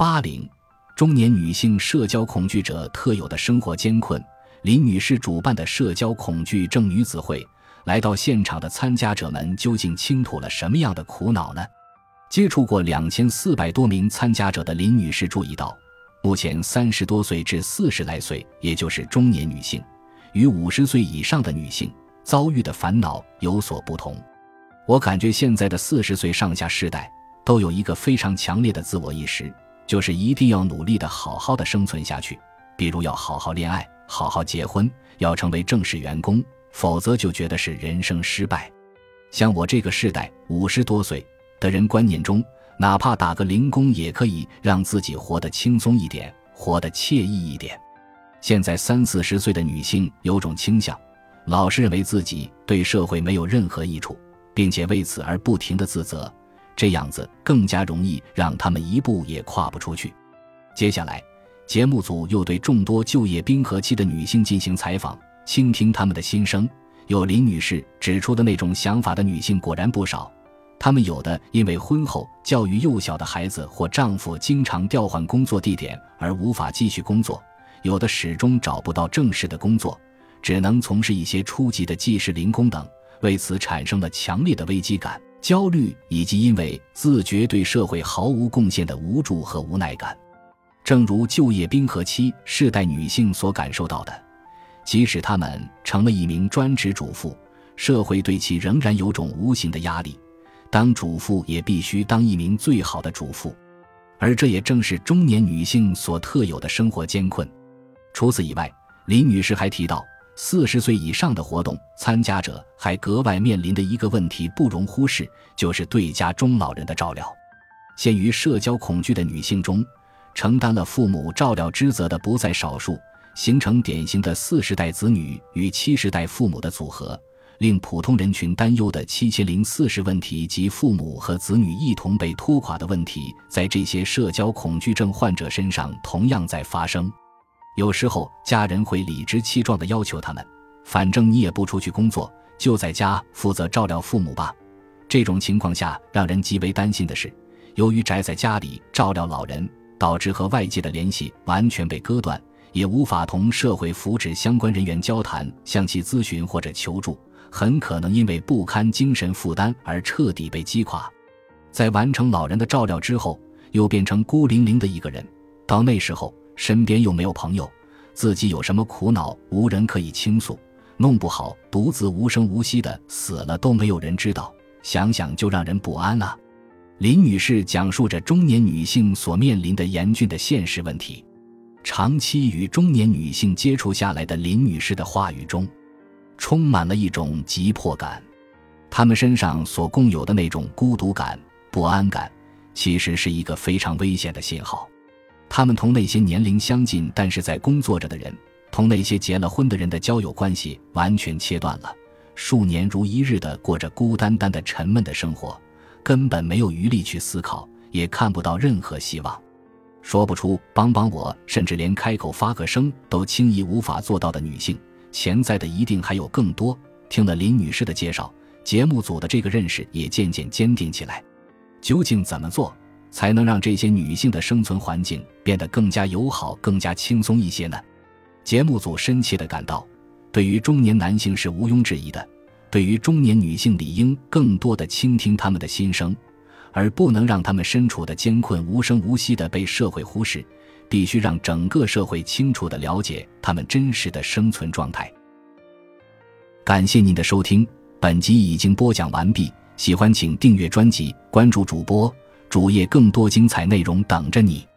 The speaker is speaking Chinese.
八零，中年女性社交恐惧者特有的生活艰困。林女士主办的社交恐惧症女子会，来到现场的参加者们究竟倾吐了什么样的苦恼呢？接触过两千四百多名参加者的林女士注意到，目前三十多岁至四十来岁，也就是中年女性，与五十岁以上的女性遭遇的烦恼有所不同。我感觉现在的四十岁上下世代都有一个非常强烈的自我意识。就是一定要努力的好好的生存下去，比如要好好恋爱，好好结婚，要成为正式员工，否则就觉得是人生失败。像我这个世代五十多岁的人观念中，哪怕打个零工也可以让自己活得轻松一点，活得惬意一点。现在三四十岁的女性有种倾向，老是认为自己对社会没有任何益处，并且为此而不停的自责。这样子更加容易让他们一步也跨不出去。接下来，节目组又对众多就业冰河期的女性进行采访，倾听她们的心声。有林女士指出的那种想法的女性果然不少。她们有的因为婚后教育幼小的孩子或丈夫经常调换工作地点而无法继续工作，有的始终找不到正式的工作，只能从事一些初级的技师零工等，为此产生了强烈的危机感。焦虑以及因为自觉对社会毫无贡献的无助和无奈感，正如就业冰河期世代女性所感受到的，即使她们成了一名专职主妇，社会对其仍然有种无形的压力。当主妇也必须当一名最好的主妇，而这也正是中年女性所特有的生活艰困。除此以外，李女士还提到。四十岁以上的活动参加者还格外面临的一个问题不容忽视，就是对家中老人的照料。陷于社交恐惧的女性中，承担了父母照料职责的不在少数，形成典型的四十代子女与七十代父母的组合。令普通人群担忧的七千零四十问题及父母和子女一同被拖垮的问题，在这些社交恐惧症患者身上同样在发生。有时候，家人会理直气壮地要求他们：“反正你也不出去工作，就在家负责照料父母吧。”这种情况下，让人极为担心的是，由于宅在家里照料老人，导致和外界的联系完全被割断，也无法同社会福祉相关人员交谈、向其咨询或者求助，很可能因为不堪精神负担而彻底被击垮。在完成老人的照料之后，又变成孤零零的一个人。到那时候，身边又没有朋友，自己有什么苦恼无人可以倾诉，弄不好独自无声无息的死了都没有人知道，想想就让人不安啊。林女士讲述着中年女性所面临的严峻的现实问题。长期与中年女性接触下来的林女士的话语中，充满了一种急迫感。她们身上所共有的那种孤独感、不安感，其实是一个非常危险的信号。他们同那些年龄相近但是在工作着的人，同那些结了婚的人的交友关系完全切断了，数年如一日的过着孤单单的沉闷的生活，根本没有余力去思考，也看不到任何希望，说不出帮帮我，甚至连开口发个声都轻易无法做到的女性，潜在的一定还有更多。听了林女士的介绍，节目组的这个认识也渐渐坚定起来。究竟怎么做？才能让这些女性的生存环境变得更加友好、更加轻松一些呢？节目组深切地感到，对于中年男性是毋庸置疑的，对于中年女性理应更多的倾听他们的心声，而不能让他们身处的艰困无声无息地被社会忽视，必须让整个社会清楚地了解他们真实的生存状态。感谢您的收听，本集已经播讲完毕，喜欢请订阅专辑，关注主播。主页更多精彩内容等着你。